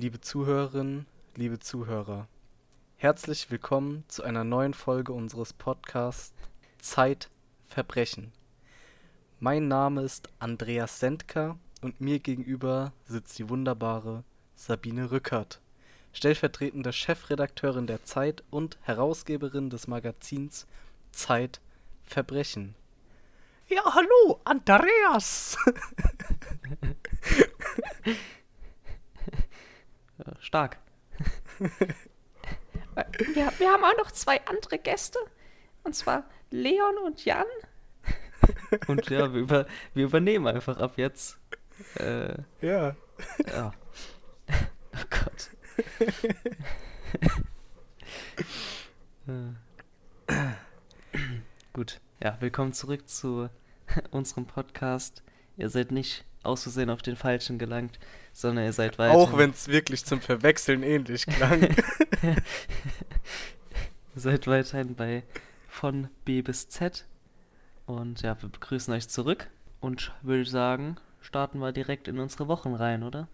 liebe Zuhörerinnen, liebe Zuhörer. Herzlich willkommen zu einer neuen Folge unseres Podcasts Zeit Verbrechen. Mein Name ist Andreas Sendker und mir gegenüber sitzt die wunderbare Sabine Rückert, stellvertretende Chefredakteurin der Zeit und Herausgeberin des Magazins Zeit Verbrechen. Ja, hallo, Andreas. Stark. Wir, wir haben auch noch zwei andere Gäste. Und zwar Leon und Jan. Und ja, wir, über, wir übernehmen einfach ab jetzt. Äh, Ja. ja. Oh Gott. Äh. Gut. Ja, willkommen zurück zu unserem Podcast. Ihr seid nicht aus Versehen auf den Falschen gelangt, sondern ihr seid weiter. Auch wenn es wirklich zum Verwechseln ähnlich klang. Ihr seid weiterhin bei von B bis Z. Und ja, wir begrüßen euch zurück und würde sagen, starten wir direkt in unsere Wochen rein, oder?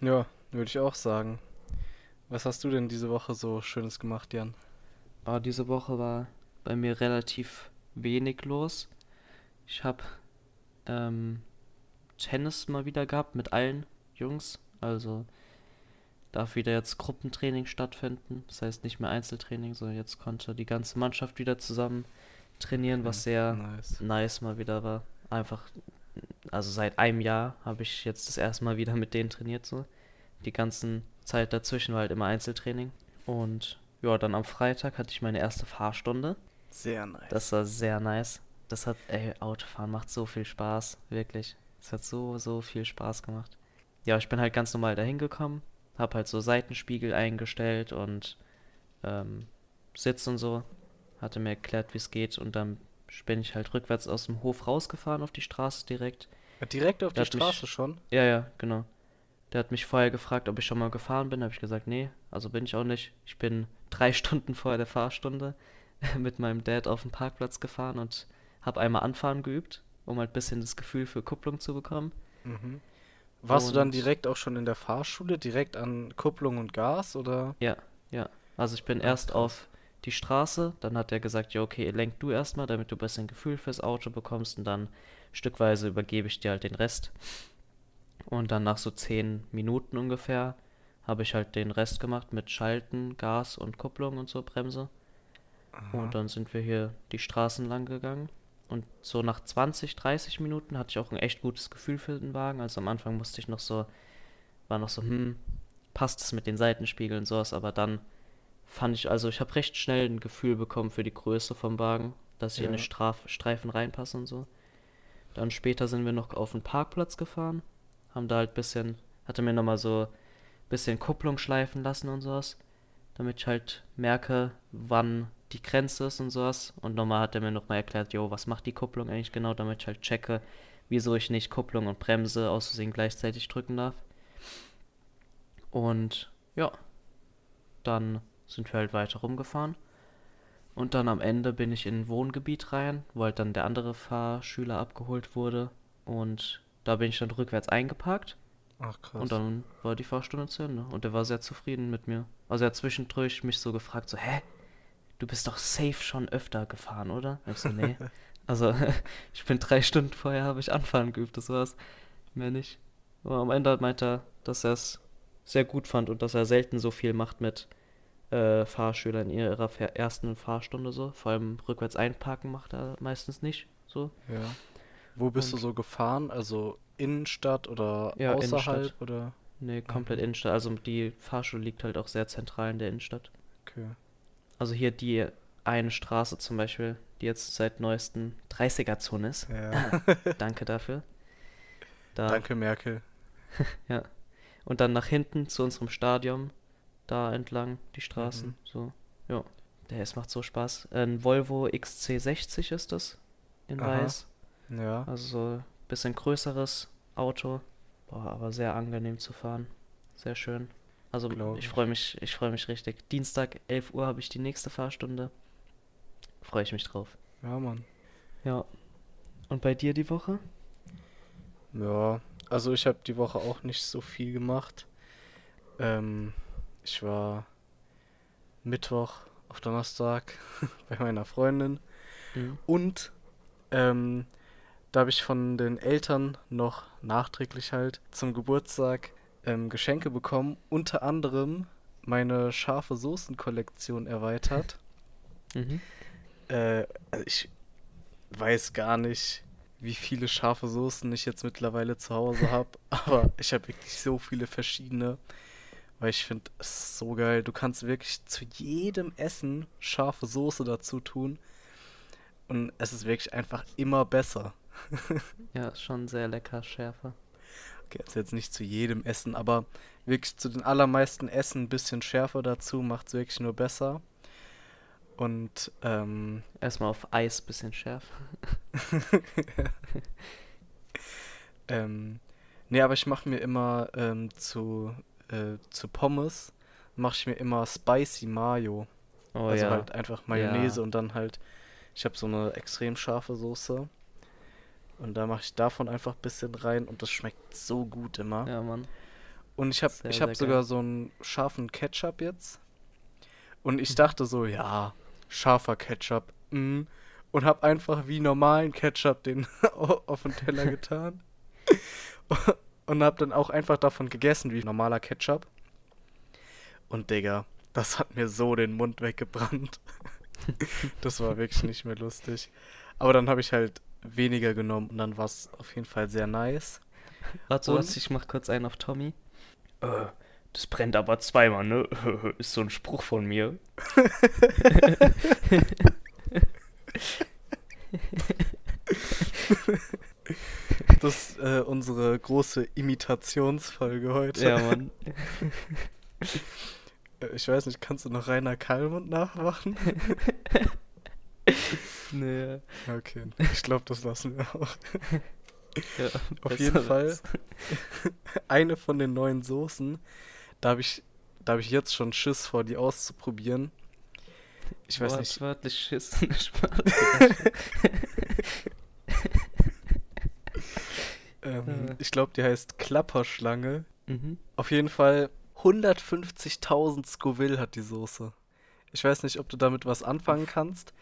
ja, würde ich auch sagen. Was hast du denn diese Woche so Schönes gemacht, Jan? Ah, diese Woche war bei mir relativ wenig los. Ich habe ähm, Tennis mal wieder gehabt mit allen Jungs. Also darf wieder jetzt Gruppentraining stattfinden. Das heißt nicht mehr Einzeltraining, sondern jetzt konnte die ganze Mannschaft wieder zusammen trainieren, was sehr Nice. nice mal wieder war. Einfach, also seit einem Jahr habe ich jetzt das erste Mal wieder mit denen trainiert so. Die ganzen Zeit dazwischen war halt immer Einzeltraining. Und ja, dann am Freitag hatte ich meine erste Fahrstunde. Sehr nice. Das war sehr nice. Das hat, ey, Autofahren macht so viel Spaß, wirklich. Es hat so, so viel Spaß gemacht. Ja, ich bin halt ganz normal dahin gekommen, hab halt so Seitenspiegel eingestellt und ähm, Sitz und so. Hatte mir erklärt, wie es geht und dann bin ich halt rückwärts aus dem Hof rausgefahren auf die Straße direkt. Direkt auf die Der mich- Straße schon? Ja, ja, genau. Der hat mich vorher gefragt, ob ich schon mal gefahren bin. Habe ich gesagt, nee, also bin ich auch nicht. Ich bin drei Stunden vor der Fahrstunde mit meinem Dad auf den Parkplatz gefahren und habe einmal Anfahren geübt, um halt ein bisschen das Gefühl für Kupplung zu bekommen. Mhm. Warst du dann Und- direkt auch schon in der Fahrschule, direkt an Kupplung und Gas oder? Ja, ja. Also ich bin Ah, erst auf die Straße, dann hat er gesagt, ja, okay, lenk du erstmal, damit du ein bisschen Gefühl fürs Auto bekommst und dann stückweise übergebe ich dir halt den Rest. Und dann nach so zehn Minuten ungefähr habe ich halt den Rest gemacht mit Schalten, Gas und Kupplung und so Bremse. Und dann sind wir hier die Straßen lang gegangen. Und so nach 20, 30 Minuten hatte ich auch ein echt gutes Gefühl für den Wagen. Also am Anfang musste ich noch so, war noch so, hm, passt es mit den Seitenspiegeln und sowas, aber dann fand ich, also ich habe recht schnell ein Gefühl bekommen für die Größe vom Wagen, dass ich in Ja. den Straf Streifen reinpasse und so. Dann später sind wir noch auf den Parkplatz gefahren, haben da halt bisschen, hatte mir nochmal so bisschen Kupplung schleifen lassen und sowas, damit ich halt merke, wann die Grenze ist und sowas. Und nochmal hat er mir nochmal erklärt, jo, was macht die Kupplung eigentlich genau, damit ich halt checke, wieso ich nicht Kupplung und Bremse aus Versehen gleichzeitig drücken darf. Und ja, dann sind wir halt weiter rumgefahren. Und dann am Ende bin ich in ein Wohngebiet rein, wo halt dann der andere Fahrschüler abgeholt wurde. Und da bin ich dann rückwärts eingeparkt. Ach krass. Und dann war die Fahrstunde zu Ende. Und er war sehr zufrieden mit mir. Also er hat zwischendurch mich so gefragt, so, hä? Du bist doch safe schon öfter gefahren, oder? Ich so, nee. also ich bin drei Stunden vorher, habe ich Anfahren geübt, das war's. Mehr nicht. Aber am Ende meint er, dass er es sehr gut fand und dass er selten so viel macht mit äh, Fahrschülern in ihrer ersten Fahrstunde so. Vor allem rückwärts einparken macht er meistens nicht so. Ja. Wo bist du Und- so gefahren? Also Innenstadt oder Ja, außerhalb Innenstadt. oder? Nee, komplett Innenstadt. Also die Fahrschule liegt halt auch sehr zentral in der Innenstadt. Okay. Also hier die eine Straße zum Beispiel, die jetzt seit neuestem 30er-Zone ist. Ja. Danke dafür. Da, Danke Merkel. Ja. Und dann nach hinten zu unserem Stadion, da entlang die Straßen. Mhm. So, ja. Der, es macht so Spaß. Ein Volvo XC60 ist das. In Aha. weiß. Ja. Also so ein bisschen größeres Auto. Boah, aber sehr angenehm zu fahren. Sehr schön. Also Glaub ich ich. freue mich, ich freue mich richtig. Dienstag, 11 Uhr habe ich die nächste Fahrstunde. Freue ich mich drauf. Ja, Mann. Ja. Und bei dir die Woche? Ja, also ich habe die Woche auch nicht so viel gemacht. Ähm, ich war Mittwoch auf Donnerstag bei meiner Freundin Mhm. und ähm, da habe ich von den Eltern noch nachträglich halt zum Geburtstag ähm, Geschenke bekommen, unter anderem meine scharfe Soßen-Kollektion erweitert. Mhm. Äh, also ich weiß gar nicht, wie viele scharfe Soßen ich jetzt mittlerweile zu Hause habe, aber ich habe wirklich so viele verschiedene, weil ich finde es so geil. Du kannst wirklich zu jedem Essen scharfe Soße dazu tun und es ist wirklich einfach immer besser. Ja, ist schon sehr lecker, schärfer. Okay, also jetzt nicht zu jedem Essen, aber wirklich zu den allermeisten Essen ein bisschen schärfer dazu macht es wirklich nur besser. Und ähm, Erstmal auf Eis bisschen schärfer. Ähm, nee, aber ich mache mir immer ähm, zu, äh, zu Pommes, mache ich mir immer Spicy Mayo. Oh also ja. halt einfach Mayonnaise Ja. und dann halt, ich habe so eine extrem scharfe Soße. Und da mache ich davon einfach ein bisschen rein und das schmeckt so gut immer. Ja, Mann. Und ich habe ich hab sogar geil. so einen scharfen Ketchup jetzt. Und ich dachte so, ja, scharfer Ketchup. Mm. Und habe einfach wie normalen Ketchup den au- auf den Teller getan. Und habe dann auch einfach davon gegessen wie normaler Ketchup. Und Digga, das hat mir so den Mund weggebrannt. Das war wirklich nicht mehr lustig. Aber dann habe ich halt weniger genommen und dann war es auf jeden Fall sehr nice. Warte, warte, ich mach kurz einen auf Tommy. Äh, das brennt aber zweimal, ne? Ist so ein Spruch von mir. Das ist äh, unsere große Imitationsfolge heute. Ja, Mann. Äh, Ich weiß nicht, kannst du noch Rainer Kallmund nachmachen? Nee. Okay, ich glaube, das lassen wir auch. Ja, Auf jeden Fall eine von den neuen Soßen, da habe ich, da hab ich jetzt schon Schiss vor, die auszuprobieren. Ich weiß nicht, Wortwörtlich Schiss. Ähm, Äh. ich glaube, die heißt Klapperschlange. mhm. Auf jeden Fall 150.000 Scoville hat die Soße. Ich weiß nicht, ob du damit was anfangen kannst,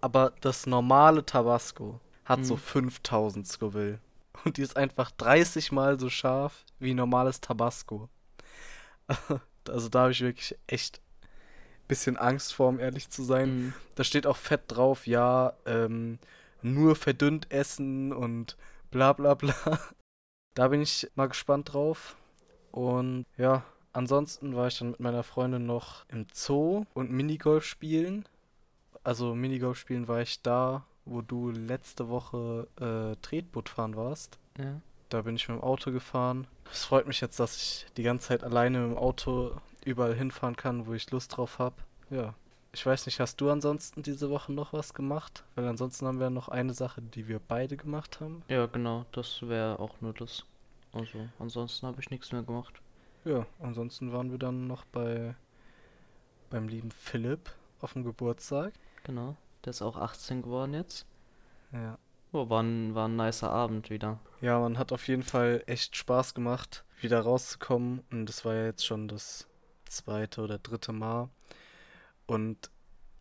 aber das normale Tabasco hat so Mhm. 5000 Scoville. Und die ist einfach 30 mal so scharf wie normales Tabasco. Also da habe ich wirklich echt bisschen Angst vor, um ehrlich zu sein. Mhm. Da steht auch fett drauf, ja, ähm, nur verdünnt essen und bla bla bla. Da bin ich mal gespannt drauf. Und ja, ansonsten war ich dann mit meiner Freundin noch im Zoo und Minigolf spielen. Also Minigolf spielen war ich da, wo du letzte Woche äh, Tretboot fahren warst. Ja. Da bin ich mit dem Auto gefahren. Es freut mich jetzt, dass ich die ganze Zeit alleine mit dem Auto überall hinfahren kann, wo ich Lust drauf habe. Ja. Ich weiß nicht, hast du ansonsten diese Woche noch was gemacht? Weil ansonsten haben wir noch eine Sache, die wir beide gemacht haben. ja, genau. Das wäre auch nur das. Also, ansonsten habe ich nichts mehr gemacht. Ja, ansonsten waren wir dann noch bei beim lieben Philipp auf dem Geburtstag. Genau. Der ist auch 18 geworden jetzt. Ja. Oh, war ein, war ein nicer Abend wieder. Ja, man hat auf jeden Fall echt Spaß gemacht, wieder rauszukommen. Und das war ja jetzt schon das zweite oder dritte Mal. Und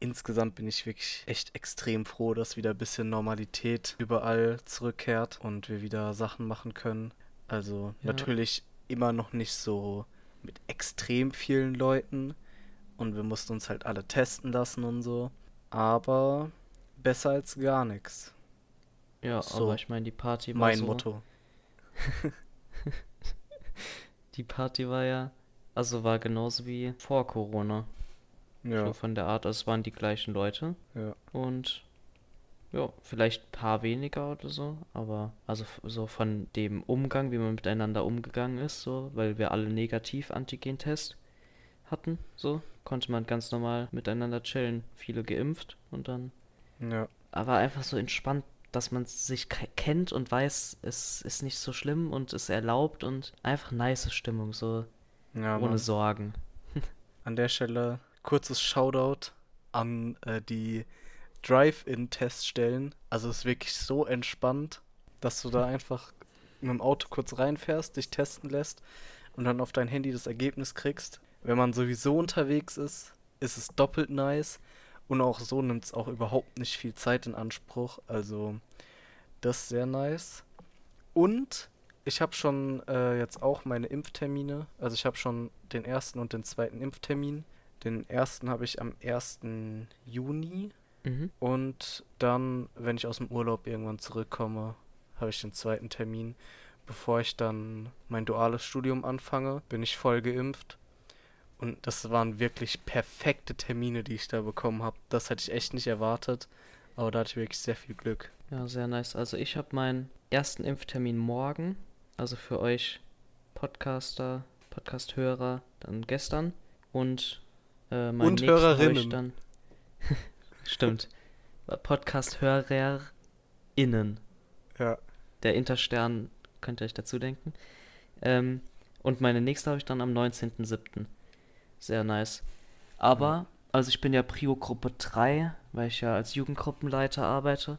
insgesamt bin ich wirklich echt extrem froh, dass wieder ein bisschen Normalität überall zurückkehrt und wir wieder Sachen machen können. Also Ja. natürlich immer noch nicht so mit extrem vielen Leuten. Und wir mussten uns halt alle testen lassen und so. Aber besser als gar nichts. Ja, So. aber ich meine, die Party war Mein so, Motto. Die Party war ja, also war genauso wie vor Corona. Ja, So von der Art, es waren die gleichen Leute. ja. Und ja, vielleicht ein paar weniger oder so, aber also so von dem Umgang, wie man miteinander umgegangen ist, so, weil wir alle negativ Antigen-Test hatten, so, konnte man ganz normal miteinander chillen. Viele geimpft und dann, Ja. aber einfach so entspannt, dass man sich ke- kennt und weiß, es ist nicht so schlimm und es erlaubt und einfach nice Stimmung, so Ja, ohne. Sorgen. An der Stelle kurzes Shoutout an äh, die Drive-In-Teststellen. Also es ist wirklich so entspannt, dass du da einfach mit dem Auto kurz reinfährst, dich testen lässt und dann auf dein Handy das Ergebnis kriegst. Wenn man sowieso unterwegs ist, ist es doppelt nice. Und auch so nimmt es auch überhaupt nicht viel Zeit in Anspruch. Also das ist sehr nice. Und ich habe schon äh, jetzt auch meine Impftermine. Also ich habe schon den ersten und den zweiten Impftermin. Den ersten habe ich am 1. Juni. Mhm. Und dann, wenn ich aus dem Urlaub irgendwann zurückkomme, habe ich den zweiten Termin. Bevor ich dann mein duales Studium anfange, bin ich voll geimpft. Und das waren wirklich perfekte Termine, die ich da bekommen habe. Das hätte ich echt nicht erwartet. Aber da hatte ich wirklich sehr viel Glück. Ja, sehr nice. Also ich habe meinen ersten Impftermin morgen. Also für euch Podcaster, Podcast-Hörer dann gestern. Und äh, meinen Und nächsten habe ich Hörerinnen. dann. Stimmt. Podcast-HörerInnen. Ja. Der Interstern könnt ihr euch dazu denken. Ähm, und meine nächste habe ich dann am 19.07. Sehr nice. Aber, also ich bin ja Prio-Gruppe 3, weil ich ja als Jugendgruppenleiter arbeite.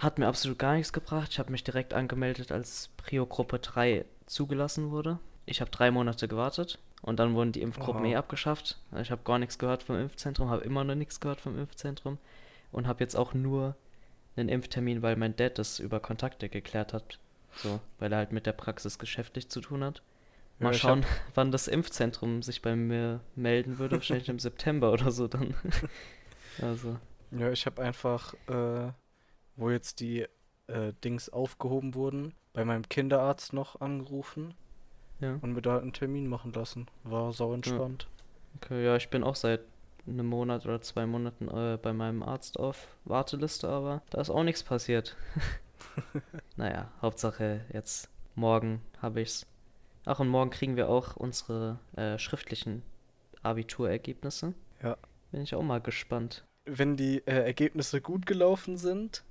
Hat mir absolut gar nichts gebracht. Ich habe mich direkt angemeldet, als Prio-Gruppe 3 zugelassen wurde. Ich habe drei Monate gewartet und dann wurden die Impfgruppen Oha. eh abgeschafft. Ich habe gar nichts gehört vom Impfzentrum, habe immer noch nichts gehört vom Impfzentrum und habe jetzt auch nur einen Impftermin, weil mein Dad das über Kontakte geklärt hat. So, weil er halt mit der Praxis geschäftlich zu tun hat. Mal Ja, schauen, wann das Impfzentrum sich bei mir melden würde. Wahrscheinlich im September oder so dann. also, Ja, ich habe einfach, äh, wo jetzt die äh, Dings aufgehoben wurden, bei meinem Kinderarzt noch angerufen ja. und mir da einen Termin machen lassen. War sau entspannt. Okay, ja, ich bin auch seit einem Monat oder zwei Monaten äh, bei meinem Arzt auf Warteliste, aber da ist auch nichts passiert. naja, Hauptsache jetzt morgen habe ich's. Ach, und morgen kriegen wir auch unsere äh, schriftlichen Abiturergebnisse. Ja. Bin ich auch mal gespannt. Wenn die äh, Ergebnisse gut gelaufen sind,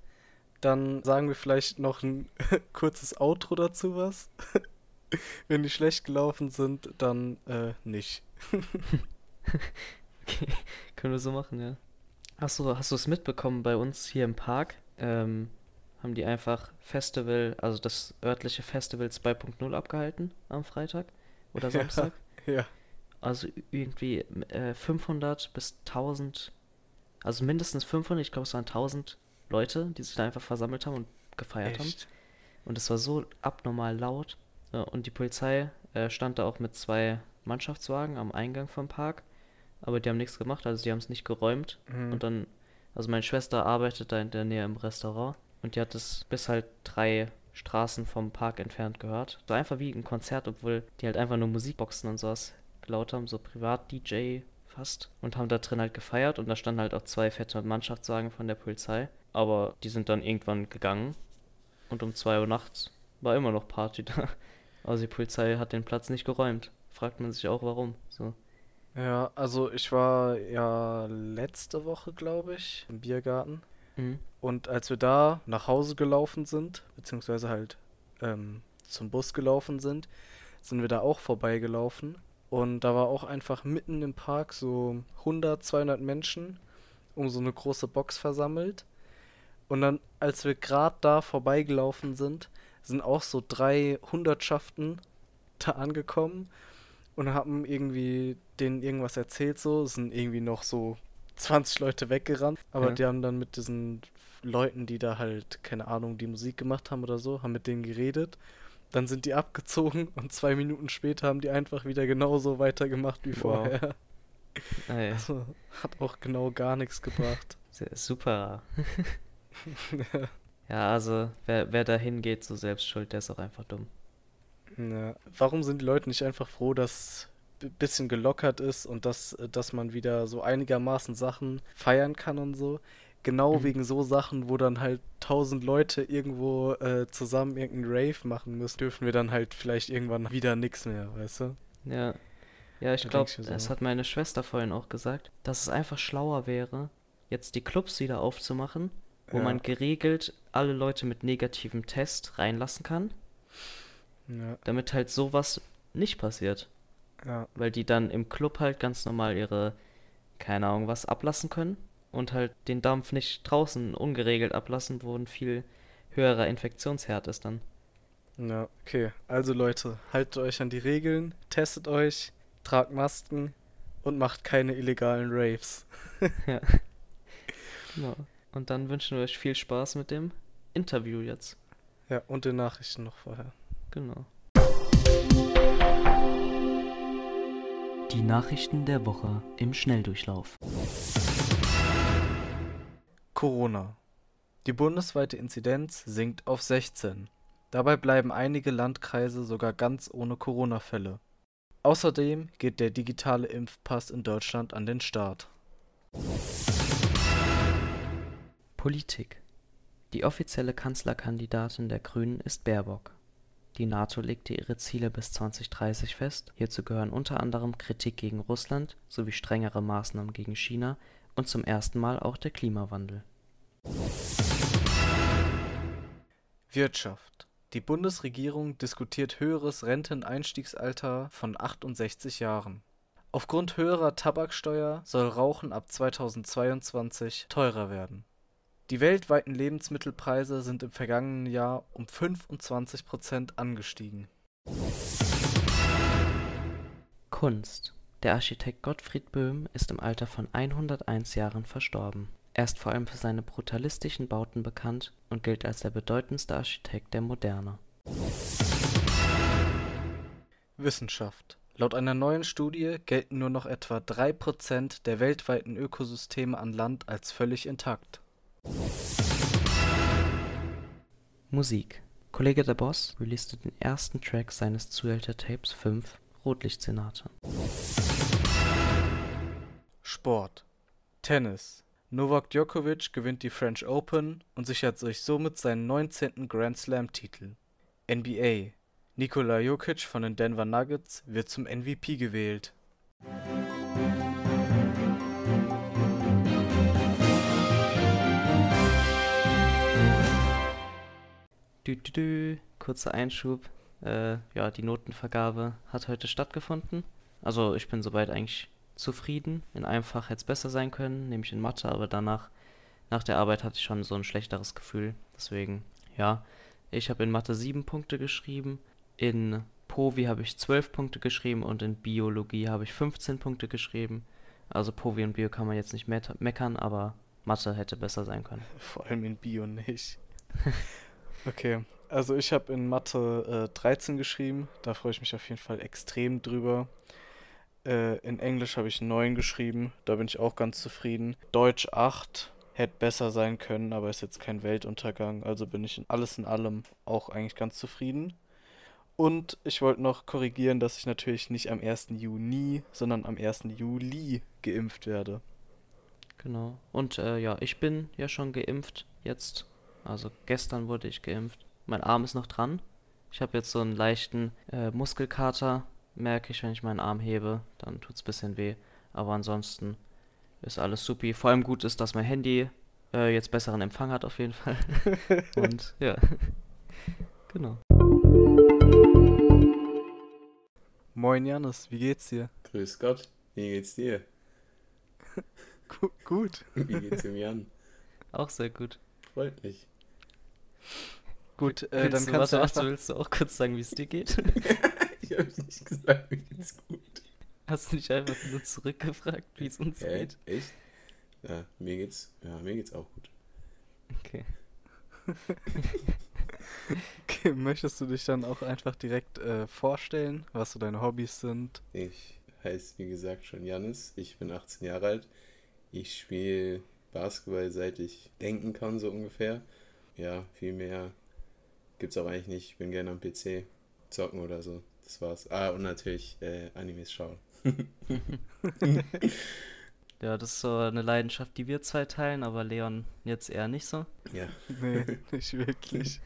dann sagen wir vielleicht noch ein kurzes Outro dazu was. Wenn die schlecht gelaufen sind, dann äh, nicht. Okay, können wir so machen, ja. Hast du, hast du es mitbekommen bei uns hier im Park? Ähm, haben die einfach Festival, also das örtliche Festival 2.0 abgehalten am Freitag oder Ja. Samstag? Ja. Also irgendwie äh, 500 bis 1000, also mindestens 500, ich glaube es waren 1000 Leute, die sich da einfach versammelt haben und gefeiert haben. Echt? Und es war so abnormal laut. Ja, und die Polizei äh, stand da auch mit zwei Mannschaftswagen am Eingang vom Park. Aber die haben nichts gemacht, also die haben es nicht geräumt. Mhm. Und dann, also meine Schwester arbeitet da in der Nähe im Restaurant. Und die hat es bis halt drei Straßen vom Park entfernt gehört. So einfach wie ein Konzert, obwohl die halt einfach nur Musikboxen und sowas laut haben, so Privat-DJ fast. Und haben da drin halt gefeiert. Und da standen halt auch zwei fette Mannschaftswagen von der Polizei. Aber die sind dann irgendwann gegangen. Und um 2 Uhr nachts war immer noch Party da. Also die Polizei hat den Platz nicht geräumt. Fragt man sich auch warum. So. Ja, also ich war ja letzte Woche, glaube ich, im Biergarten. Mhm. Und als wir da nach Hause gelaufen sind, beziehungsweise halt ähm, zum Bus gelaufen sind, sind wir da auch vorbeigelaufen. Und da war auch einfach mitten im Park so 100, 200 Menschen um so eine große Box versammelt. Und dann, als wir gerade da vorbeigelaufen sind, sind auch so drei Hundertschaften da angekommen und haben irgendwie denen irgendwas erzählt so. Sind irgendwie noch so 20 Leute weggerannt, aber Ja. die haben dann mit diesen Leuten, die da halt, keine Ahnung, die Musik gemacht haben oder so, haben mit denen geredet. Dann sind die abgezogen und zwei Minuten später haben die einfach wieder genauso weitergemacht wie Wow. vorher. Ey, Also hat auch genau gar nichts gebracht. super. Ja, also wer, wer da hingeht, so selbst schuld, der ist auch einfach dumm. Ja. Warum sind die Leute nicht einfach froh, dass bisschen gelockert ist und dass, dass man wieder so einigermaßen Sachen feiern kann und so? Genau Mhm. wegen so Sachen, wo dann halt tausend Leute irgendwo äh, zusammen irgendeinen Rave machen müssen, dürfen wir dann halt vielleicht irgendwann wieder nix mehr, weißt du? Ja. Ja, ich glaube, so. das hat meine Schwester vorhin auch gesagt, dass es einfach schlauer wäre, jetzt die Clubs wieder aufzumachen, wo Ja. man geregelt alle Leute mit negativem Test reinlassen kann, Ja, damit halt sowas nicht passiert. Ja. Weil die dann im Club halt ganz normal ihre, keine Ahnung, was ablassen können und halt den Dampf nicht draußen ungeregelt ablassen, wo ein viel höherer Infektionsherd ist dann. Ja, okay. Also Leute, haltet euch an die Regeln, testet euch, tragt Masken und macht keine illegalen Raves. Ja. Genau. Und dann wünschen wir euch viel Spaß mit dem Interview jetzt. Ja, und den Nachrichten noch vorher. Genau. Die Nachrichten der Woche im Schnelldurchlauf. Corona. Die bundesweite Inzidenz sinkt auf 16. Dabei bleiben einige Landkreise sogar ganz ohne Corona-Fälle. Außerdem geht der digitale Impfpass in Deutschland an den Start. Politik. Die offizielle Kanzlerkandidatin der Grünen ist Baerbock. Die NATO legte ihre Ziele bis 2030 fest. Hierzu gehören unter anderem Kritik gegen Russland sowie strengere Maßnahmen gegen China und zum ersten Mal auch der Klimawandel. Wirtschaft. Die Bundesregierung diskutiert höheres Renteneinstiegsalter von 68 Jahren. Aufgrund höherer Tabaksteuer soll Rauchen ab 2022 teurer werden. Die weltweiten Lebensmittelpreise sind im vergangenen Jahr um 25 Prozent angestiegen. Kunst. Der Architekt Gottfried Böhm ist im Alter von 101 Jahren verstorben. Er ist vor allem für seine brutalistischen Bauten bekannt und gilt als der bedeutendste Architekt der Moderne. Wissenschaft. Laut einer neuen Studie gelten nur noch etwa 3% der weltweiten Ökosysteme an Land als völlig intakt. Musik. Kollege der Boss releaste den ersten Track seines Zuhälter-Tapes 5 Rotlichtszenate. Sport. Tennis. Novak Djokovic gewinnt die French Open und sichert sich somit seinen 19. Grand Slam-Titel. NBA. Nikola Jokic von den Denver Nuggets wird zum MVP gewählt. Dü, dü, dü. Kurzer Einschub. Äh, ja, die Notenvergabe hat heute stattgefunden. Also ich bin soweit eigentlich zufrieden. In einem Fach hätte es besser sein können, nämlich in Mathe, aber danach, nach der Arbeit hatte ich schon so ein schlechteres Gefühl. Deswegen, ja, ich habe in Mathe 7 Punkte geschrieben, in Povi habe ich 12 Punkte geschrieben und in Biologie habe ich 15 Punkte geschrieben. Also Povi und Bio kann man jetzt nicht meckern, aber Mathe hätte besser sein können. Vor allem in Bio nicht. Okay, also ich habe in Mathe äh, 13 geschrieben, da freue ich mich auf jeden Fall extrem drüber. Äh, in Englisch habe ich 9 geschrieben, da bin ich auch ganz zufrieden. Deutsch 8 hätte besser sein können, aber ist jetzt kein Weltuntergang, also bin ich in alles in allem auch eigentlich ganz zufrieden. Und ich wollte noch korrigieren, dass ich natürlich nicht am 1. Juni, sondern am 1. Juli geimpft werde. Genau. Und äh, ja, ich bin ja schon geimpft jetzt. Also gestern wurde ich geimpft. Mein Arm ist noch dran. Ich habe jetzt so einen leichten äh, Muskelkater, merke ich, wenn ich meinen Arm hebe. Dann tut's ein bisschen weh. Aber ansonsten ist alles supi. Vor allem gut ist, dass mein Handy äh, jetzt besseren Empfang hat auf jeden Fall. Und ja. Genau. Moin Janis, wie geht's dir? Grüß Gott, wie geht's dir? Gu gut. Wie geht's dem Jan? Auch sehr gut. Freut mich. Gut, äh, dann Willst du, kannst warte, du einfach... willst du auch kurz sagen, wie es dir geht? ich habe nicht gesagt, mir geht's gut. Hast du nicht einfach nur zurückgefragt, wie es uns Hä? geht? Echt? Ja, mir geht's, ja, mir geht's auch gut. Okay. Okay, möchtest du dich dann auch einfach direkt äh, vorstellen, was so deine Hobbys sind? Ich heiße, wie gesagt, schon Janis. Ich bin 18 Jahre alt. Ich spiele Basketball, seit ich denken kann, so ungefähr. Ja, viel mehr gibt's auch eigentlich nicht. Ich bin gerne am PC zocken oder so. Das war's. Ah, und natürlich äh, Animes schauen. Ja, das ist so eine Leidenschaft, die wir zwei teilen, aber Leon jetzt eher nicht so. Ja, Nee, nicht wirklich.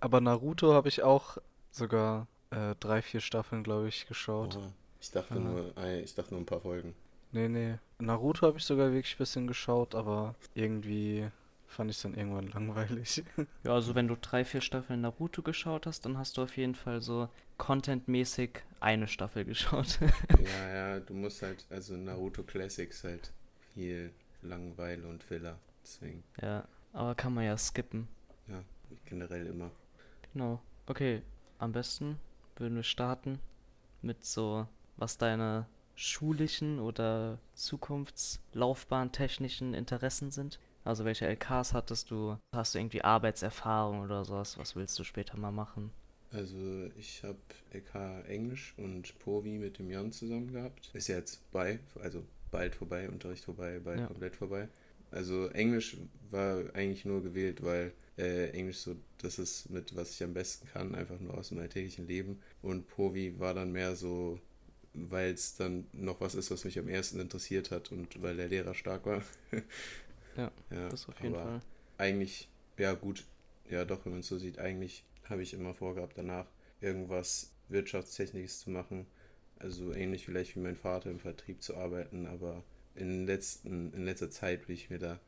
Aber Naruto habe ich auch sogar äh, drei, vier Staffeln, glaube ich, geschaut. Oha. Ich dachte Ah. nur, ich dachte nur ein paar Folgen. Nee, nee. Naruto habe ich sogar wirklich ein bisschen geschaut, aber irgendwie fand ich es dann irgendwann langweilig. Ja, also wenn du drei, vier Staffeln Naruto geschaut hast, dann hast du auf jeden Fall so contentmäßig eine Staffel geschaut. Ja, ja, du musst halt, also Naruto Classics halt viel Langeweile und Filler. Deswegen, ja, aber kann man ja skippen. ja, generell immer. Genau. Okay, am besten würden wir starten mit so, was deine schulischen oder zukunftslaufbahntechnischen Interessen sind. Also welche LKs hattest du? Hast du irgendwie Arbeitserfahrung oder sowas? Was willst du später mal machen? Also ich habe LK Englisch und Povi mit dem Jan zusammen gehabt. Ist jetzt bei, also bald vorbei, Unterricht vorbei, bald Ja. komplett vorbei. Also Englisch war eigentlich nur gewählt, weil äh, Englisch so das ist mit, was ich am besten kann, einfach nur aus dem alltäglichen Leben. Und Povi war dann mehr so, weil es dann noch was ist, was mich am ersten interessiert hat und weil der Lehrer stark war. Ja, ja Das auf jeden aber Fall. eigentlich, ja gut, ja doch, wenn man es so sieht, eigentlich habe ich immer vorgehabt, danach irgendwas Wirtschaftstechnisches zu machen. Also ähnlich vielleicht wie mein Vater im Vertrieb zu arbeiten, aber in, letzten, in letzter Zeit bin ich mir da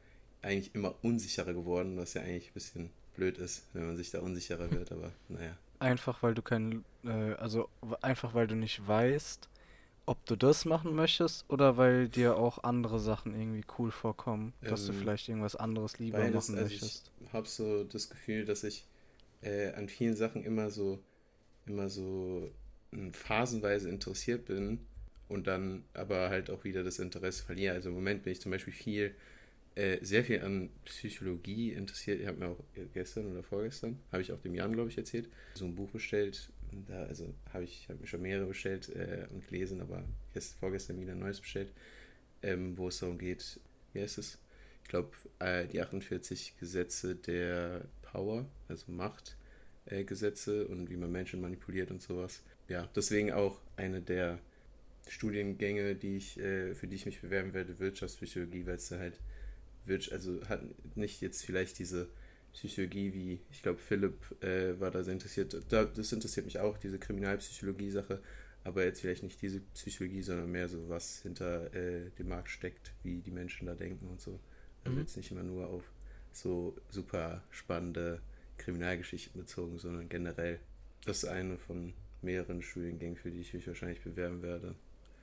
eigentlich immer unsicherer geworden, was ja eigentlich ein bisschen blöd ist, wenn man sich da unsicherer wird, aber naja. Einfach weil du kein, äh, also einfach weil du nicht weißt, ob du das machen möchtest oder weil dir auch andere Sachen irgendwie cool vorkommen, dass du Ähm, vielleicht irgendwas anderes lieber machen also möchtest. ich habe so das Gefühl, dass ich äh, an vielen Sachen immer so, immer so mm, phasenweise interessiert bin und dann aber halt auch wieder das Interesse verliere. Also im Moment bin ich zum Beispiel viel, äh, sehr viel an Psychologie interessiert. Ich habe mir auch gestern oder vorgestern, habe ich auch dem Jan, glaube ich, erzählt, so ein Buch bestellt. Da, also habe ich, habe mir schon mehrere bestellt äh, und gelesen, aber gest, vorgestern wieder ein neues bestellt, ähm, wo es darum geht, wie heißt es? ich glaube, äh, die 48 Gesetze der Power, also Machtgesetze äh, und wie man Menschen manipuliert und sowas. Ja, deswegen auch eine der Studiengänge, die ich, äh, für die ich mich bewerben werde, Wirtschaftspsychologie, weil es da halt, Wirtsch also hat nicht jetzt vielleicht diese Psychologie wie, ich glaube, Philipp äh, war da sehr interessiert. Da, das interessiert mich auch, diese Kriminalpsychologie-Sache, aber jetzt vielleicht nicht diese Psychologie, sondern mehr so, was hinter äh, dem Markt steckt, wie die Menschen da denken und so. Also Mhm. jetzt nicht immer nur auf so super spannende Kriminalgeschichten bezogen, sondern generell. Das ist eine von mehreren Studiengängen, für die ich mich wahrscheinlich bewerben werde.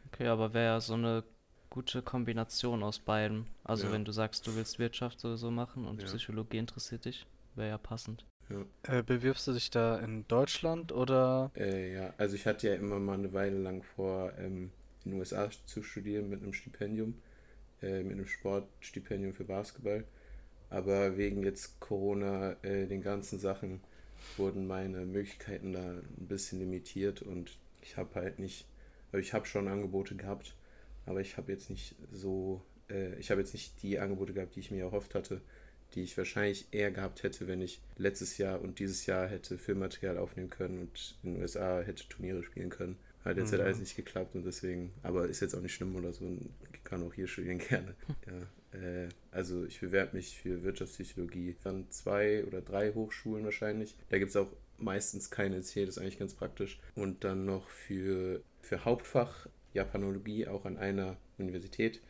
Okay, aber wäre so eine gute Kombination aus beiden. Also Ja. wenn du sagst, du willst Wirtschaft sowieso machen und Ja. Psychologie interessiert dich, wäre ja passend. Ja. Äh, bewirbst du dich da in Deutschland oder? Äh, ja, also ich hatte ja immer mal eine Weile lang vor, ähm, in den USA zu studieren mit einem Stipendium, äh, mit einem Sportstipendium für Basketball. Aber wegen jetzt Corona, äh, den ganzen Sachen, wurden meine Möglichkeiten da ein bisschen limitiert und ich habe halt nicht, also ich habe schon Angebote gehabt, aber ich habe jetzt nicht so, äh, ich habe jetzt nicht die Angebote gehabt, die ich mir erhofft hatte, die ich wahrscheinlich eher gehabt hätte, wenn ich letztes Jahr und dieses Jahr hätte Filmmaterial aufnehmen können und in den USA hätte Turniere spielen können. Hat jetzt halt Mhm. alles nicht geklappt und deswegen, aber ist jetzt auch nicht schlimm oder so, und kann auch hier studieren gerne. Ja, äh, also ich bewerbe mich für Wirtschaftspsychologie an zwei oder drei Hochschulen wahrscheinlich. Da gibt es auch meistens keine NC, das ist eigentlich ganz praktisch. Und dann noch für, für Hauptfach Japanologie auch an einer Universität,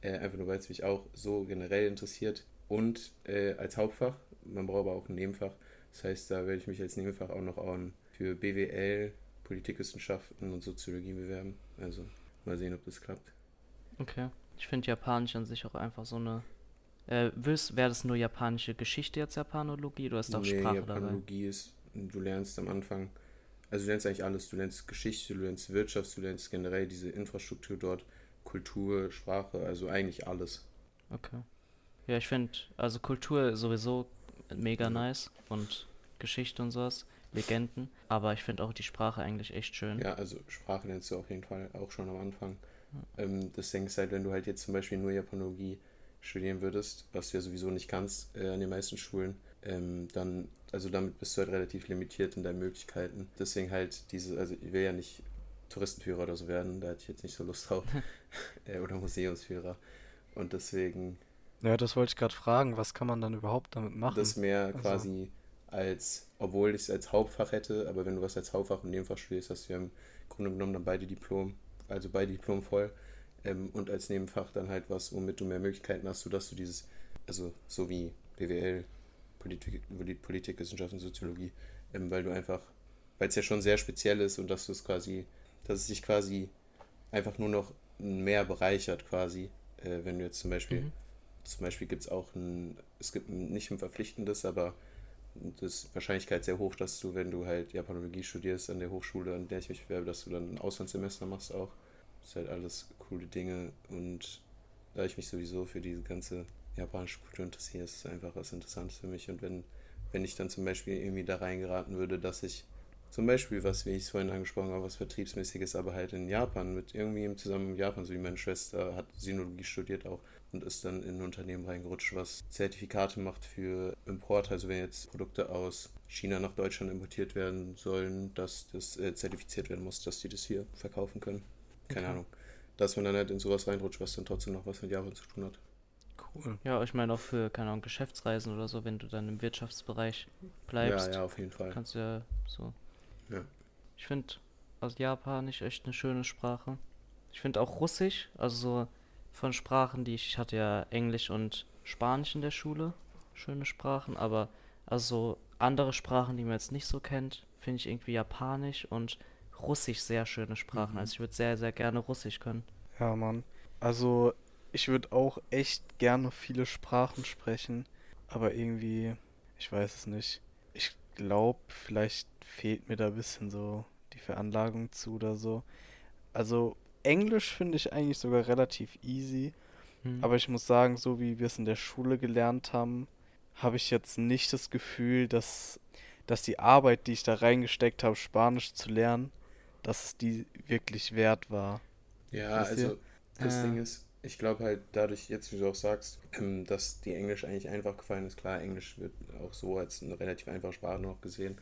äh, einfach nur weil es mich auch so generell interessiert. Und äh, als Hauptfach, man braucht aber auch ein Nebenfach. Das heißt, da werde ich mich als Nebenfach auch noch an für BWL, Politikwissenschaften und Soziologie bewerben. Also mal sehen, ob das klappt. Okay. Ich finde Japanisch an sich auch einfach so eine. Äh, wäre das nur japanische Geschichte jetzt Japanologie oder ist da auch Nee, Sprache dabei? Japanologie ist, du lernst am Anfang, also du lernst eigentlich alles. Du lernst Geschichte, du lernst Wirtschaft, du lernst generell diese Infrastruktur dort, Kultur, Sprache, also eigentlich alles. Okay. Ja, ich finde, also Kultur sowieso mega Ja. nice und Geschichte und sowas, Legenden, aber ich finde auch die Sprache eigentlich echt schön. Ja, also Sprache lernst du auf jeden Fall auch schon am Anfang. Ähm, das Ding ist halt, wenn du halt jetzt zum Beispiel nur Japanologie studieren würdest, was du ja sowieso nicht kannst äh, an den meisten Schulen, ähm, dann, also damit bist du halt relativ limitiert in deinen Möglichkeiten. Deswegen halt diese, also ich will ja nicht Touristenführer oder so werden, da hätte ich jetzt nicht so Lust drauf. äh, oder Museumsführer. Und deswegen Ja, das wollte ich gerade fragen. Was kann man dann überhaupt damit machen? das mehr Also- quasi als, obwohl ich es als Hauptfach hätte, aber wenn du was als Hauptfach und Nebenfach studierst, hast du ja im Grunde genommen dann beide Diplom, also beide Diplom voll ähm, und als Nebenfach dann halt was, womit du mehr Möglichkeiten hast, sodass du dieses, also so wie BWL, Politik, Politikwissenschaften, Soziologie, ähm, weil du einfach, weil es ja schon sehr speziell ist und dass du es quasi, dass es sich quasi einfach nur noch mehr bereichert quasi, äh, wenn du jetzt zum Beispiel Mhm. zum Beispiel gibt es auch ein, es gibt nicht ein verpflichtendes, aber das Wahrscheinlichkeit sehr hoch, dass du, wenn du halt Japanologie studierst an der Hochschule, an der ich mich bewerbe, dass du dann ein Auslandssemester machst auch. Das ist halt alles coole Dinge und da ich mich sowieso für diese ganze japanische Kultur interessiere, ist einfach was Interessantes für mich. Und wenn, wenn ich dann zum Beispiel irgendwie da reingeraten würde, dass ich zum Beispiel, was, wie ich es vorhin angesprochen habe, was Vertriebsmäßiges, aber halt in Japan, mit irgendwie zusammen in Japan, so wie meine Schwester hat Sinologie studiert auch und ist dann in ein Unternehmen reingerutscht, was Zertifikate macht für Import, also wenn jetzt Produkte aus China nach Deutschland importiert werden sollen, dass das äh, zertifiziert werden muss, dass die das hier verkaufen können. Keine okay. Ahnung. Dass man dann halt in sowas reinrutscht, was dann trotzdem noch was mit Japan zu tun hat. Cool. Ja, ich meine auch für, keine Ahnung, Geschäftsreisen oder so, wenn du dann im Wirtschaftsbereich bleibst. Ja, ja, auf jeden Fall. Kannst du ja so ja. Ich finde also Japanisch echt eine schöne Sprache. Ich finde auch Russisch, also so von Sprachen, die ich, ich hatte ja Englisch und Spanisch in der Schule, schöne Sprachen, aber also andere Sprachen, die man jetzt nicht so kennt, finde ich irgendwie Japanisch und Russisch sehr schöne Sprachen. Mhm. Also ich würde sehr, sehr gerne Russisch können. Ja, Mann. Also ich würde auch echt gerne viele Sprachen sprechen, aber irgendwie, ich weiß es nicht. Ich glaube, vielleicht fehlt mir da ein bisschen so die Veranlagung zu oder so. Also Englisch finde ich eigentlich sogar relativ easy. Hm. Aber ich muss sagen, so wie wir es in der Schule gelernt haben, habe ich jetzt nicht das Gefühl, dass, dass die Arbeit, die ich da reingesteckt habe, Spanisch zu lernen, dass es die wirklich wert war. Ja, weißt also das äh. Ding ist, ich glaube halt dadurch, jetzt wie du auch sagst, ähm, dass die Englisch eigentlich einfach gefallen ist. Klar, Englisch wird auch so als eine relativ einfache Sprache noch gesehen.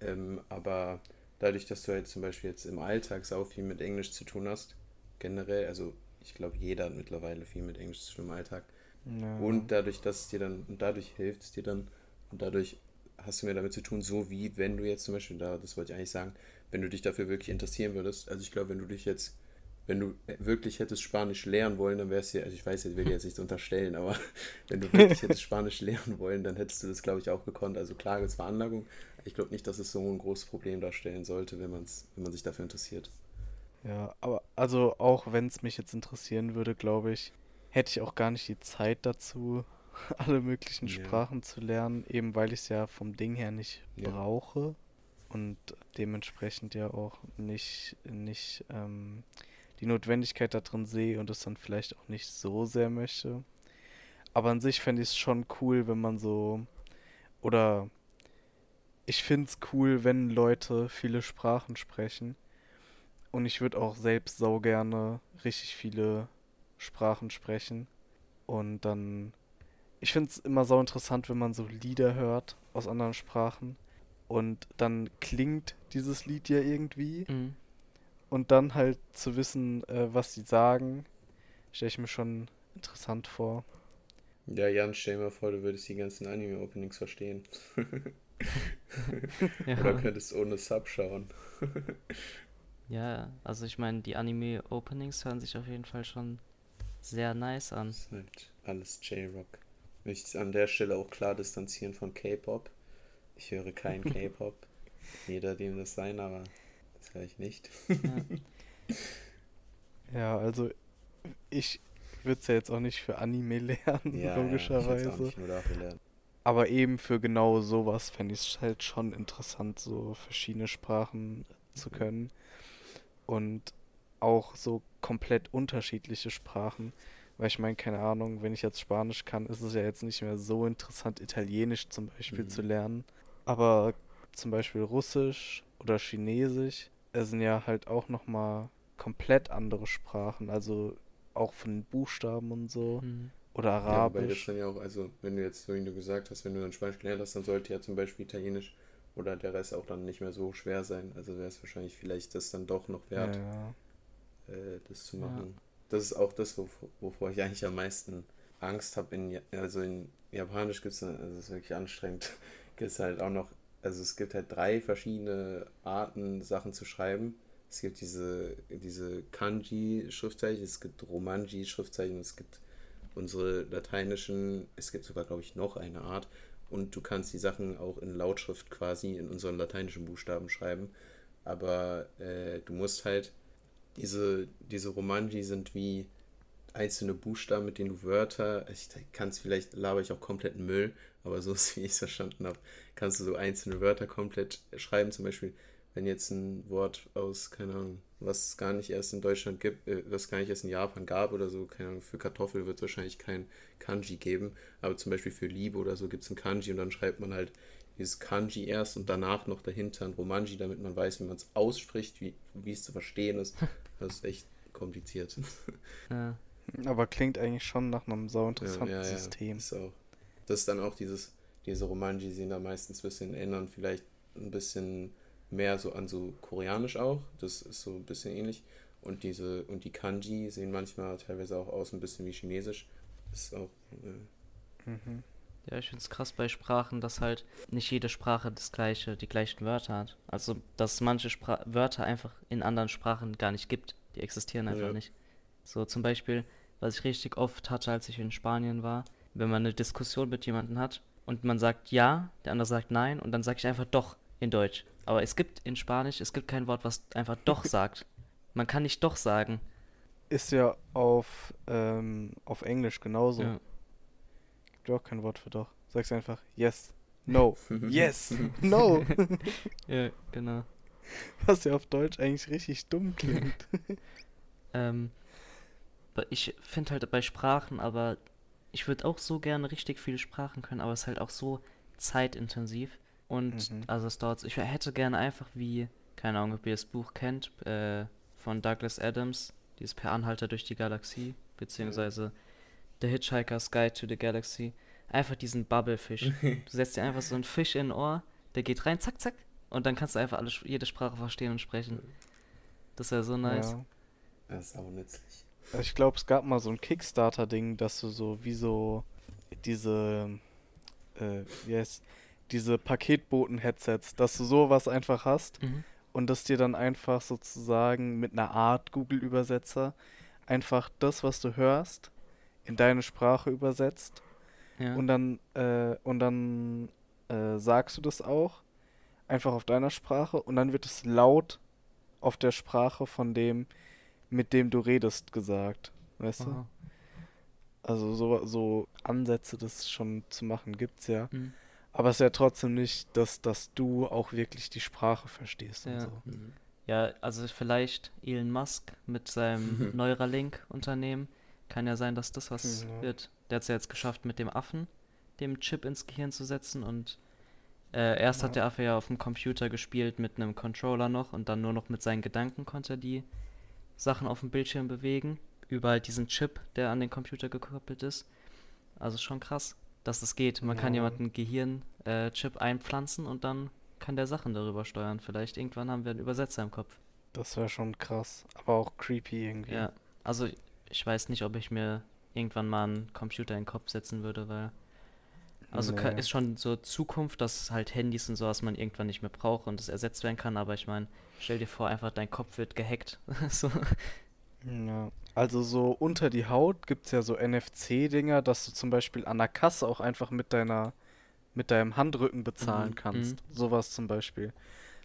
Ähm, aber dadurch, dass du halt zum Beispiel jetzt im Alltag sau viel mit Englisch zu tun hast, generell, also ich glaube, jeder hat mittlerweile viel mit Englisch zu tun im Alltag. Ja. Und dadurch, dass es dir dann, und dadurch hilft es dir dann, und dadurch hast du mehr damit zu tun, so wie wenn du jetzt zum Beispiel da, das wollte ich eigentlich sagen, wenn du dich dafür wirklich interessieren würdest. Also ich glaube, wenn du dich jetzt wenn du wirklich hättest Spanisch lernen wollen, dann wärst du also ich weiß, ich will dir jetzt nichts unterstellen, aber wenn du wirklich hättest Spanisch lernen wollen, dann hättest du das, glaube ich, auch gekonnt. Also klar, es Veranlagung. Ich glaube nicht, dass es so ein großes Problem darstellen sollte, wenn, man's, wenn man sich dafür interessiert. Ja, aber also auch wenn es mich jetzt interessieren würde, glaube ich, hätte ich auch gar nicht die Zeit dazu, alle möglichen ja. Sprachen zu lernen, eben weil ich es ja vom Ding her nicht ja. brauche und dementsprechend ja auch nicht, nicht ähm, die Notwendigkeit da drin sehe und es dann vielleicht auch nicht so sehr möchte. Aber an sich fände ich es schon cool, wenn man so. Oder ich finde es cool, wenn Leute viele Sprachen sprechen. Und ich würde auch selbst sau gerne richtig viele Sprachen sprechen. Und dann. Ich finde es immer so interessant, wenn man so Lieder hört aus anderen Sprachen. Und dann klingt dieses Lied ja irgendwie. Mhm. Und dann halt zu wissen, äh, was sie sagen, stelle ich mir schon interessant vor. Ja, Jan, stell dir mal vor, du würdest die ganzen Anime-Openings verstehen. ja. Oder könntest ohne Sub schauen. ja, also ich meine, die Anime-Openings hören sich auf jeden Fall schon sehr nice an. Das ist halt alles J-Rock. Möchte an der Stelle auch klar distanzieren von K-Pop. Ich höre kein K-Pop. Jeder dem das sein, aber das höre ich nicht. Ja. ja, also ich würde es ja jetzt auch nicht für Anime lernen, ja, logischerweise. Ja. Aber eben für genau sowas fände ich es halt schon interessant, so verschiedene Sprachen zu mhm. können. Und auch so komplett unterschiedliche Sprachen. Weil ich meine, keine Ahnung, wenn ich jetzt Spanisch kann, ist es ja jetzt nicht mehr so interessant, Italienisch zum Beispiel mhm. zu lernen. Aber zum Beispiel Russisch oder Chinesisch es sind ja halt auch nochmal komplett andere Sprachen, also auch von den Buchstaben und so. Mhm. Oder Arabisch. Ja, weil das dann ja auch, also wenn du jetzt, wie du gesagt hast, wenn du dann Spanisch gelernt hast, dann sollte ja zum Beispiel Italienisch oder der Rest auch dann nicht mehr so schwer sein. Also wäre es wahrscheinlich vielleicht das dann doch noch wert, ja. äh, das zu machen. Ja. Das ist auch das, wovor, wovor ich eigentlich am meisten Angst habe. In, also in Japanisch gibt es, also es ist wirklich anstrengend, gibt es halt auch noch also es gibt halt drei verschiedene Arten, Sachen zu schreiben. Es gibt diese, diese Kanji-Schriftzeichen, es gibt Romanji-Schriftzeichen, es gibt unsere lateinischen, es gibt sogar, glaube ich, noch eine Art. Und du kannst die Sachen auch in Lautschrift quasi in unseren lateinischen Buchstaben schreiben. Aber äh, du musst halt, diese, diese Romanji sind wie, einzelne Buchstaben, mit denen du Wörter, ich kann es vielleicht, laber ich auch komplett Müll, aber so wie ich es verstanden habe, kannst du so einzelne Wörter komplett schreiben. Zum Beispiel, wenn jetzt ein Wort aus, keine Ahnung, was es gar nicht erst in Deutschland gibt, äh, was gar nicht erst in Japan gab oder so, keine Ahnung, für Kartoffel wird es wahrscheinlich kein Kanji geben, aber zum Beispiel für Liebe oder so gibt es ein Kanji und dann schreibt man halt dieses Kanji erst und danach noch dahinter ein Romanji, damit man weiß, wie man es ausspricht, wie, wie es zu verstehen ist. Das ist echt kompliziert. Ja. Aber klingt eigentlich schon nach einem sau interessanten ja, ja, ja. System. Ist auch. Das ist dann auch dieses, diese Romanji sehen da meistens ein bisschen erinnern, vielleicht ein bisschen mehr so an so koreanisch auch. Das ist so ein bisschen ähnlich. Und diese, und die Kanji sehen manchmal teilweise auch aus ein bisschen wie Chinesisch. Ist auch. Äh, Mhm. Ja, ich finde es krass bei Sprachen, dass halt nicht jede Sprache das gleiche, die gleichen Wörter hat. Also, dass es manche Spra Wörter einfach in anderen Sprachen gar nicht gibt. Die existieren einfach Ja. nicht. So zum Beispiel, was ich richtig oft hatte, als ich in Spanien war, wenn man eine Diskussion mit jemandem hat und man sagt ja, der andere sagt nein und dann sage ich einfach doch in Deutsch. Aber es gibt in Spanisch, es gibt kein Wort, was einfach doch sagt. Man kann nicht doch sagen. Ist ja auf, ähm, auf Englisch genauso. Ja. Gibt ja auch kein Wort für doch. Sagst einfach yes, no, yes, no. ja, genau. Was ja auf Deutsch eigentlich richtig dumm klingt. Ähm, ich finde halt bei Sprachen, aber ich würde auch so gerne richtig viele Sprachen können, aber es ist halt auch so zeitintensiv. Und Mhm. also es dauert, ich hätte gerne einfach wie, keine Ahnung, ob ihr das Buch kennt, äh, von Douglas Adams, dieses Per Anhalter durch die Galaxie, beziehungsweise The Hitchhiker's Guide to the Galaxy. Einfach diesen Bubblefisch. Du setzt dir einfach so einen Fisch in ein Ohr, der geht rein, zack, zack, und dann kannst du einfach alle, jede Sprache verstehen und sprechen. Das wäre so nice. Ja. das ist auch nützlich. Ich glaube, es gab mal so ein Kickstarter-Ding, dass du so wie so diese, äh, heißt, diese Paketboten-Headsets, dass du sowas einfach hast Mhm. und das dir dann einfach sozusagen mit einer Art Google-Übersetzer einfach das, was du hörst, in deine Sprache übersetzt Ja. und dann, äh, und dann äh, sagst du das auch einfach auf deiner Sprache und dann wird es laut auf der Sprache von dem, mit dem du redest, gesagt. Weißt du? Aha. Also so, so Ansätze, das schon zu machen, gibt's ja. Mhm. Aber es ist ja trotzdem nicht, dass, dass du auch wirklich die Sprache verstehst und Ja. so. Mhm. Ja, also vielleicht Elon Musk mit seinem Neuralink-Unternehmen. Kann ja sein, dass das was Ja. wird. Der hat es ja jetzt geschafft, mit dem Affen dem Chip ins Gehirn zu setzen und äh, erst hat Ja. der Affe ja auf dem Computer gespielt mit einem Controller noch und dann nur noch mit seinen Gedanken konnte er die Sachen auf dem Bildschirm bewegen. Über halt diesen Chip, der an den Computer gekoppelt ist. Also schon krass, dass das geht. Man kann Ja. jemanden Gehirn-Chip einpflanzen und dann kann der Sachen darüber steuern. Vielleicht irgendwann haben wir einen Übersetzer im Kopf. Das wäre schon krass, aber auch creepy irgendwie. Ja, also ich weiß nicht, ob ich mir irgendwann mal einen Computer in den Kopf setzen würde, weil also Nee. ist schon so Zukunft, dass halt Handys und sowas man irgendwann nicht mehr braucht und es ersetzt werden kann, aber ich meine, stell dir vor, einfach dein Kopf wird gehackt. so. Ja. Also so unter die Haut gibt's ja so NFC-Dinger, dass du zum Beispiel an der Kasse auch einfach mit deiner, mit deinem Handrücken bezahlen Mhm, kannst. Sowas zum Beispiel.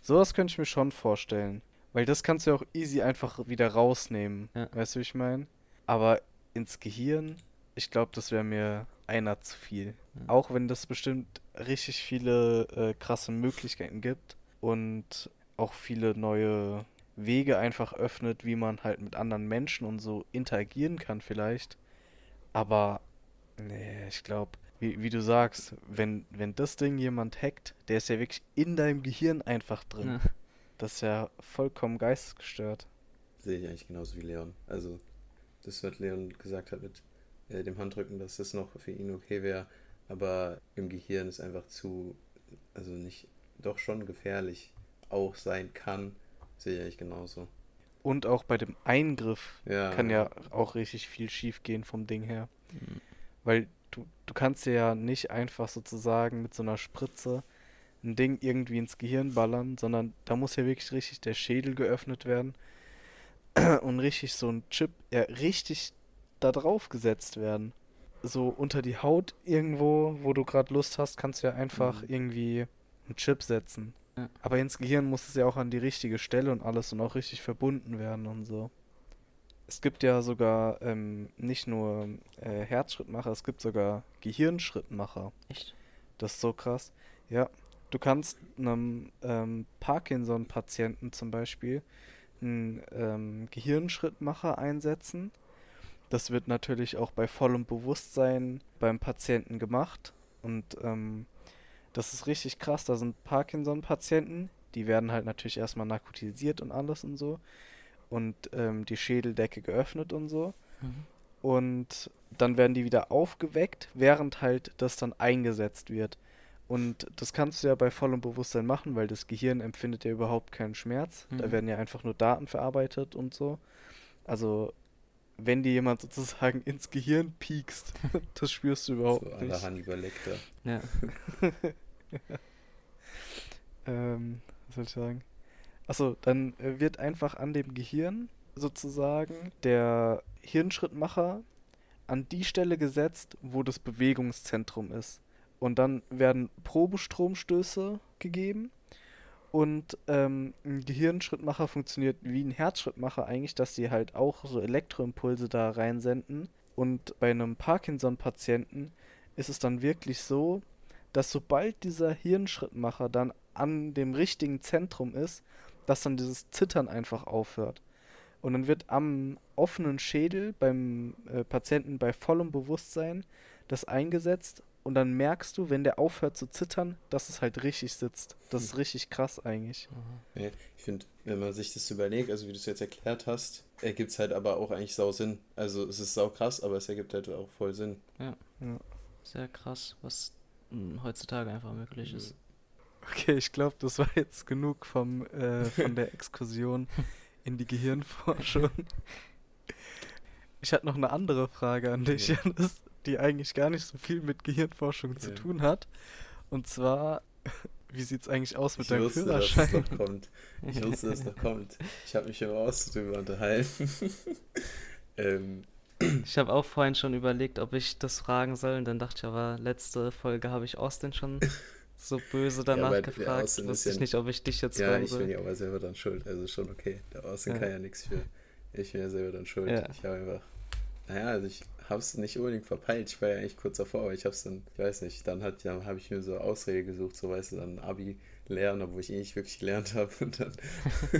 Sowas könnte ich mir schon vorstellen. Weil das kannst du ja auch easy einfach wieder rausnehmen. Ja. Weißt du, wie ich meine? Aber ins Gehirn, ich glaube, das wäre mir einer zu viel. Ja. Auch wenn das bestimmt richtig viele äh, krasse Möglichkeiten gibt und auch viele neue Wege einfach öffnet, wie man halt mit anderen Menschen und so interagieren kann vielleicht. Aber nee, ich glaube, wie, wie du sagst, wenn, wenn das Ding jemand hackt, der ist ja wirklich in deinem Gehirn einfach drin. Ja. Das ist ja vollkommen geistesgestört. Sehe ich eigentlich genauso wie Leon. Also, das, was Leon gesagt hat mit äh, dem Handrücken, dass das noch für ihn okay wäre. Aber im Gehirn ist einfach zu, also nicht, doch schon gefährlich auch sein kann. Sehe ich eigentlich genauso. Und auch bei dem Eingriff Ja. kann ja auch richtig viel schief gehen vom Ding her. Mhm. Weil du, du kannst ja nicht einfach sozusagen mit so einer Spritze ein Ding irgendwie ins Gehirn ballern, sondern da muss ja wirklich richtig der Schädel geöffnet werden und richtig so ein Chip ja richtig da drauf gesetzt werden. So unter die Haut irgendwo, wo du gerade Lust hast, kannst du ja einfach Mhm. irgendwie einen Chip setzen. Ja. Aber ins Gehirn muss es ja auch an die richtige Stelle und alles und auch richtig verbunden werden und so. es gibt ja sogar ähm, nicht nur äh, Herzschrittmacher, es gibt sogar Gehirnschrittmacher. Echt? Das ist so krass. Ja, du kannst einem ähm, Parkinson-Patienten zum Beispiel einen ähm, Gehirnschrittmacher einsetzen. Das wird natürlich auch bei vollem Bewusstsein beim Patienten gemacht. Und ähm, das ist richtig krass. Da sind Parkinson-Patienten, die werden halt natürlich erstmal narkotisiert und alles und so. Und ähm, die Schädeldecke geöffnet und so. Mhm. Und dann werden die wieder aufgeweckt, während halt das dann eingesetzt wird. Und das kannst du ja bei vollem Bewusstsein machen, weil das Gehirn empfindet ja überhaupt keinen Schmerz. Da Mhm. werden ja einfach nur Daten verarbeitet und so. Also, wenn dir jemand sozusagen ins Gehirn piekst, das spürst du überhaupt so nicht. Hannibal Lecter. Ja. Ähm, was soll ich sagen? Achso, dann äh, wird einfach an dem Gehirn sozusagen der Hirnschrittmacher an die Stelle gesetzt, wo das Bewegungszentrum ist. Und dann werden Probestromstöße gegeben. Und ähm, ein Gehirnschrittmacher funktioniert wie ein Herzschrittmacher eigentlich, dass sie halt auch so Elektroimpulse da reinsenden. Und bei einem Parkinson-Patienten ist es dann wirklich so, dass sobald dieser Hirnschrittmacher dann an dem richtigen Zentrum ist, dass dann dieses Zittern einfach aufhört. Und dann wird am offenen Schädel beim äh, Patienten bei vollem Bewusstsein das eingesetzt und dann merkst du, wenn der aufhört zu zittern, dass es halt richtig sitzt. Das ist richtig krass eigentlich. Ja, ich finde, wenn man sich das überlegt, also wie du es jetzt erklärt hast, ergibt es halt aber auch eigentlich sau Sinn. Also es ist sau krass, aber es ergibt halt auch voll Sinn. Sehr krass, was mm, heutzutage einfach möglich ist. Okay, ich glaube, das war jetzt genug vom, äh, von der Exkursion in die Gehirnforschung. Ich hatte noch eine andere Frage an dich, Ja. Janis, die eigentlich gar nicht so viel mit Gehirnforschung zu Ja. tun hat. Und zwar, wie sieht es eigentlich aus mit Ich deinem wusste, dass es Führerschein? noch kommt. Ich wusste, dass es noch kommt. Ich habe mich immer aus drüber unterhalten. ähm, Ich habe auch vorhin schon überlegt, ob ich das fragen soll, und dann dachte ich aber, letzte Folge habe ich Austin schon so böse danach aber der gefragt. Austin ist Wusste ja ich nicht, ob ich dich jetzt ja, fragen ich bin soll. ja aber selber dann schuld. Also schon okay. Der Außen Ja. kann ja nichts für. Ich bin ja selber dann schuld. Ja. Ich habe einfach. Naja, also ich habe es nicht unbedingt verpeilt. Ich war ja eigentlich kurz davor, aber ich habe es dann, ich weiß nicht, dann hat ja, habe ich mir so Ausrede gesucht, so weißt du, dann Abi lernen, obwohl ich eh nicht wirklich gelernt habe. Und dann,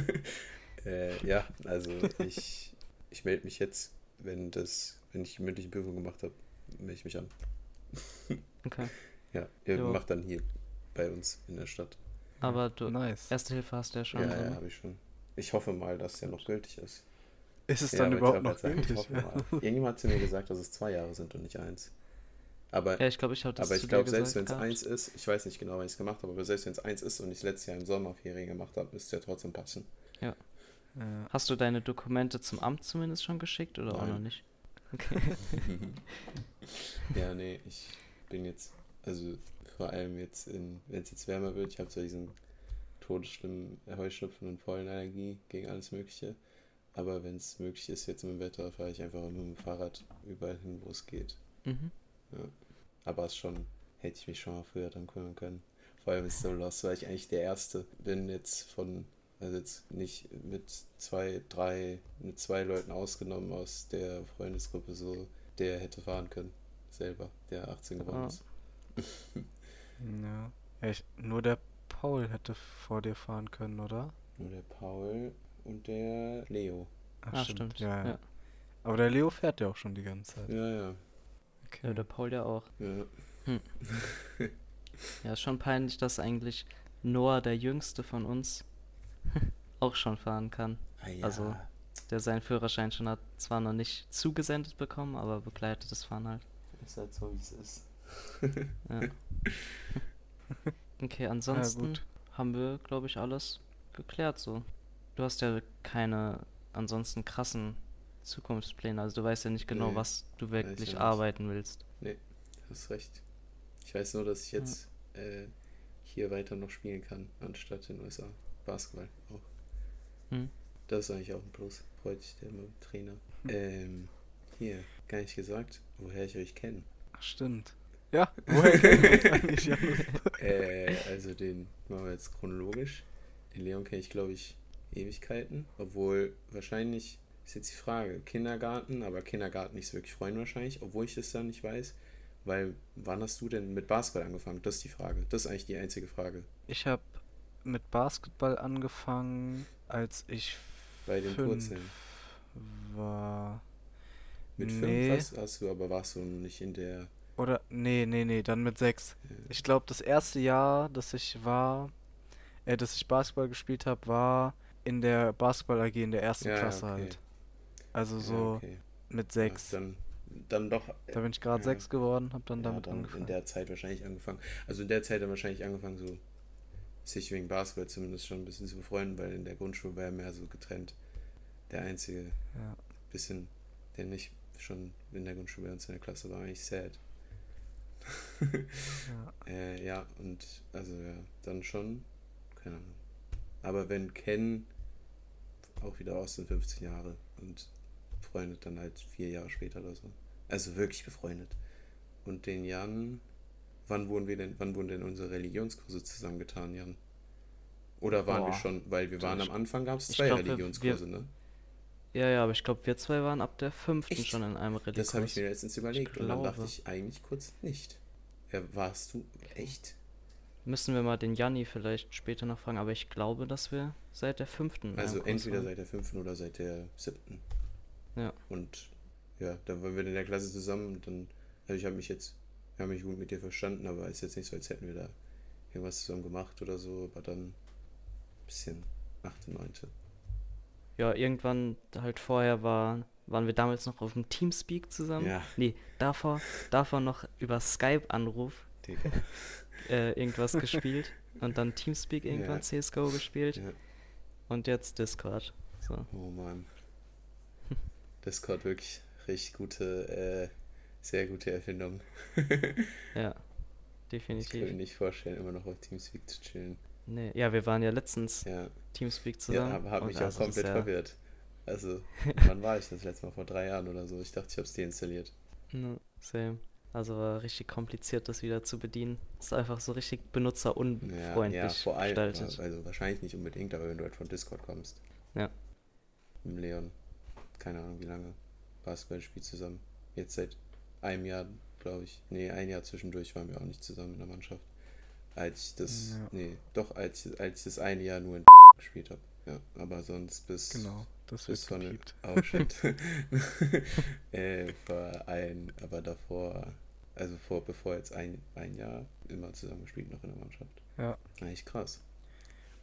äh, ja, also ich, ich melde mich jetzt, wenn das, wenn ich die mündliche Prüfung gemacht habe, melde ich mich an. Okay. Ja, ihr Jo. macht dann hier bei uns in der Stadt. Aber du, Nice. Erste Hilfe hast du ja schon. ja, ja, habe ich schon. Ich hoffe mal, dass der noch gültig ist. Ist es Ja, dann überhaupt noch gerade sagen, ich gültig? hoffe mal. Irgendjemand hat zu mir gesagt, dass es zwei Jahre sind und nicht eins. Aber, Ja, ich glaube, ich habe das aber ich glaube, selbst wenn es eins ist, ich weiß nicht genau, wann ich es gemacht habe, aber selbst wenn es eins ist und ich letztes Jahr im Sommerferien gemacht habe, müsste es ja trotzdem passen. Ja. Hast du deine Dokumente zum Amt zumindest schon geschickt oder auch Nein. noch nicht? Okay. ja, nee, ich bin jetzt, also vor allem jetzt, wenn es jetzt wärmer wird, ich habe zwar diesen todesschlimmen Heuschnupfen und Pollenallergie gegen alles Mögliche, aber wenn es möglich ist, jetzt im Wetter, fahre ich einfach mit dem Fahrrad überall hin, wo es geht. Mhm. Aber es schon, hätte ich mich schon mal früher dran kümmern können. Vor allem ist es so los, weil ich eigentlich der Erste bin jetzt von, also jetzt nicht mit zwei, drei, mit zwei Leuten ausgenommen aus der Freundesgruppe so, der hätte fahren können. Selber, der 18 geworden Ah. ist. Ja. ja ich, nur der Paul hätte vor dir fahren können, oder? Nur der Paul und der Leo. Ach, Ah, stimmt. Ja, ja. Ja. Aber der Leo fährt ja auch schon die ganze Zeit. Ja, ja. Okay. Ja, der Paul ja auch. ja. Ja, ist schon peinlich, dass eigentlich Noah, der jüngste von uns, auch schon fahren kann. Ah, ja. Also- Der seinen Führerschein schon hat, zwar noch nicht zugesendet bekommen, aber begleitetes Fahren halt. ist halt so, wie es ist. Ja. Okay, ansonsten gut. haben wir, glaube ich, alles geklärt so. Du hast ja keine ansonsten krassen Zukunftspläne, also du weißt ja nicht genau, Nee, was du ich wirklich ja nicht. arbeiten willst. Du hast recht. Ich weiß nur, dass ich jetzt äh, hier weiter noch spielen kann, anstatt in den USA. Basketball auch. Hm. Das ist eigentlich auch ein Plus. Freut sich der Trainer. Ähm, hier, gar nicht gesagt, woher ich euch kenne. Ach, stimmt. Ja, woher uns eigentlich, äh, also den machen wir jetzt chronologisch. Den Leon kenne ich, glaube ich, Ewigkeiten. Obwohl wahrscheinlich ist jetzt die Frage. Kindergarten, aber Kindergarten nicht so wirklich Freunde wahrscheinlich, obwohl ich das dann nicht weiß. Weil, wann hast du denn mit Basketball angefangen? Das ist die Frage. Das ist eigentlich die einzige Frage. Ich habe mit Basketball angefangen, als ich Bei den fünf Purzeln. war. Mit Nee. fünf hast, hast du, aber warst du nicht in der. Oder, nee, nee, nee, dann mit sechs. äh, Ich glaube, das erste Jahr, dass ich war, äh, dass ich Basketball gespielt habe, war in der Basketball AG in der ersten Ja, Klasse okay. halt. Also so okay. mit sechs. dann, dann doch. Da bin ich gerade sechs geworden, habe dann damit dann angefangen. in der Zeit wahrscheinlich angefangen. Also in der Zeit dann wahrscheinlich angefangen, so sich wegen Basketball zumindest schon ein bisschen zu befreunden, weil in der Grundschule war er mehr so getrennt. Der einzige Ja. bisschen, der nicht schon in der Grundschule bei uns in der Klasse war, eigentlich sad. Ja. Äh, ja, und also ja, dann schon, keine Ahnung. Aber wenn Ken auch wieder aus sind 15 Jahre und befreundet dann halt vier Jahre später oder so. Also wirklich befreundet. Und den Jan, wann wurden wir denn, wann wurden denn unsere Religionskurse zusammengetan, Jan? Oder waren wir Boah. schon, weil wir waren am Anfang gab es zwei glaub, wir- Religionskurse, ne? Ja, ja, aber ich glaube, wir zwei waren ab der fünften Echt? schon in einem Das habe ich mir letztens überlegt und dann dachte ich eigentlich kurz nicht. Ja, warst du echt? Müssen wir mal den Janni vielleicht später noch fragen, aber ich glaube, dass wir seit der fünften. Also entweder waren. seit der fünften oder seit der siebten. Ja. Und ja, dann waren wir in der Klasse zusammen und dann, also ich habe mich jetzt, wir haben mich gut mit dir verstanden, aber ist jetzt nicht so, als hätten wir da irgendwas zusammen gemacht oder so, aber dann ein bisschen achte, neunte. Ja, irgendwann halt vorher war, waren wir damals noch auf dem Teamspeak zusammen. Ja. Nee, davor, davor noch über Skype-Anruf Digga. Äh, irgendwas gespielt und dann Teamspeak irgendwann Ja. CSGO gespielt Ja. und jetzt Discord. So. Oh Mann. Discord wirklich richtig gute, äh, sehr gute Erfindung. Ja, Ich kann mir definitiv. nicht vorstellen, immer noch auf Teamspeak zu chillen. Nee, ja, wir waren ja letztens Ja, Teamspeak ja zusammen. aber habe mich auch also komplett ja- verwirrt. Also, wann war ich das letzte Mal? Vor drei Jahren oder so. Ich dachte, ich habe es deinstalliert. Ne, same. Also war richtig kompliziert, das wieder zu bedienen. Ist einfach so richtig Ja, benutzerunfreundlich ja, vor allem, gestaltet. also wahrscheinlich nicht unbedingt, aber wenn du halt von Discord kommst. Ja. Mit Leon, keine Ahnung wie lange, Basketball spielt zusammen. Jetzt seit einem Jahr, glaube ich. Nee, ein Jahr zwischendurch waren wir auch nicht zusammen in der Mannschaft. Als ich das, Ja. nee, doch, als, ich- als ich das eine Jahr nur in gespielt habe. Ja, aber sonst bis, Genau, das wird ne, gepiept. oh shit. äh, vor ein, aber davor, also vor, bevor jetzt ein, ein Jahr immer zusammen gespielt noch in der Mannschaft. Ja. Eigentlich krass.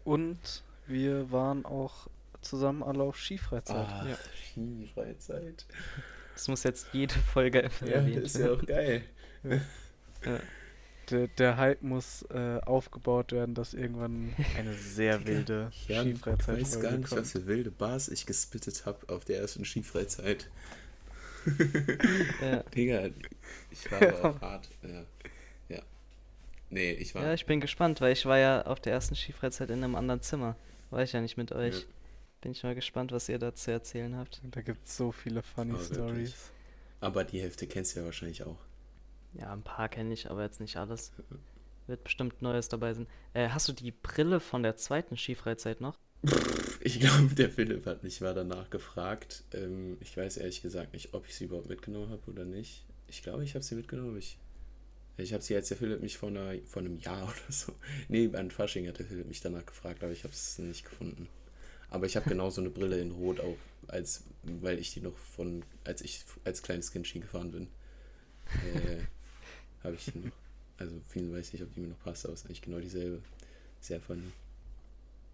Und wir waren auch zusammen alle auf Skifreizeit. Ah, Ja. Skifreizeit. Das muss jetzt jede Folge Ja, erwähnt ist ja auch geil. Ja. Der, der Hype muss äh, aufgebaut werden, dass irgendwann eine sehr wilde ich Skifreizeit weiß gar nicht, was für wilde Bars ich gespittet habe auf der ersten Skifreizeit. Ja. Digga, ich war aber auch hart. Ja. ja. Nee, ich war. ja, ich bin gespannt, weil ich war ja auf der ersten Skifreizeit in einem anderen Zimmer. War ich ja nicht mit euch. Ja. Bin ich mal gespannt, was ihr da zu erzählen habt. Da gibt es so viele funny Oh, wirklich? Stories. aber die Hälfte kennst du ja wahrscheinlich auch. Ja, ein paar kenne ich, aber jetzt nicht alles. Wird bestimmt Neues dabei sein. Äh, hast du die Brille von der zweiten Skifreizeit noch? Ich glaube, der Philipp hat mich mal danach gefragt. Ähm, ich weiß ehrlich gesagt nicht, ob ich sie überhaupt mitgenommen habe oder nicht. Ich glaube, ich habe sie mitgenommen. Ich, ich habe sie, als der Philipp mich vor, einer, vor einem Jahr oder so. Nee, an Fasching hat der Philipp mich danach gefragt, aber ich habe es nicht gefunden. Aber ich habe genau so eine Brille in Rot auch, als, weil ich die noch von, als ich als kleines Kind Ski gefahren bin. Äh, habe ich noch. Also, vielen weiß nicht, ob die mir noch passt, aber es ist eigentlich genau dieselbe. Sehr funny.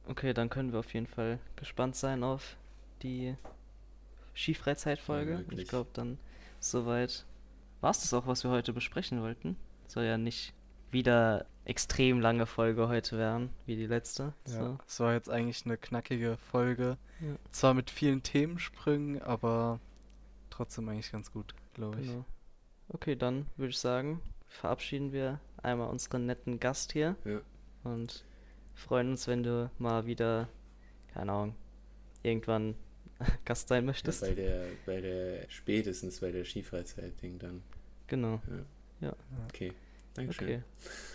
Okay, dann können wir auf jeden Fall gespannt sein auf die Skifreizeitfolge. Ja, ich glaube, dann soweit war es das auch, was wir heute besprechen wollten. Soll ja nicht wieder extrem lange Folge heute werden, wie die letzte. Ja, So. es war jetzt eigentlich eine knackige Folge. Ja. Zwar mit vielen Themensprüngen, aber trotzdem eigentlich ganz gut, glaube ich. Genau. Okay, dann würde ich sagen, verabschieden wir einmal unseren netten Gast hier Ja. und freuen uns, wenn du mal wieder, keine Ahnung, irgendwann Gast sein Ja, möchtest. bei der, bei der, spätestens bei der Skifreizeit-Ding dann. Genau. Okay. Dankeschön.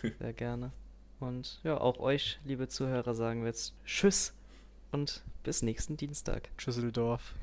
Okay, sehr gerne. Und ja, auch euch, liebe Zuhörer, sagen wir jetzt Tschüss und bis nächsten Dienstag. Tschüsseldorf.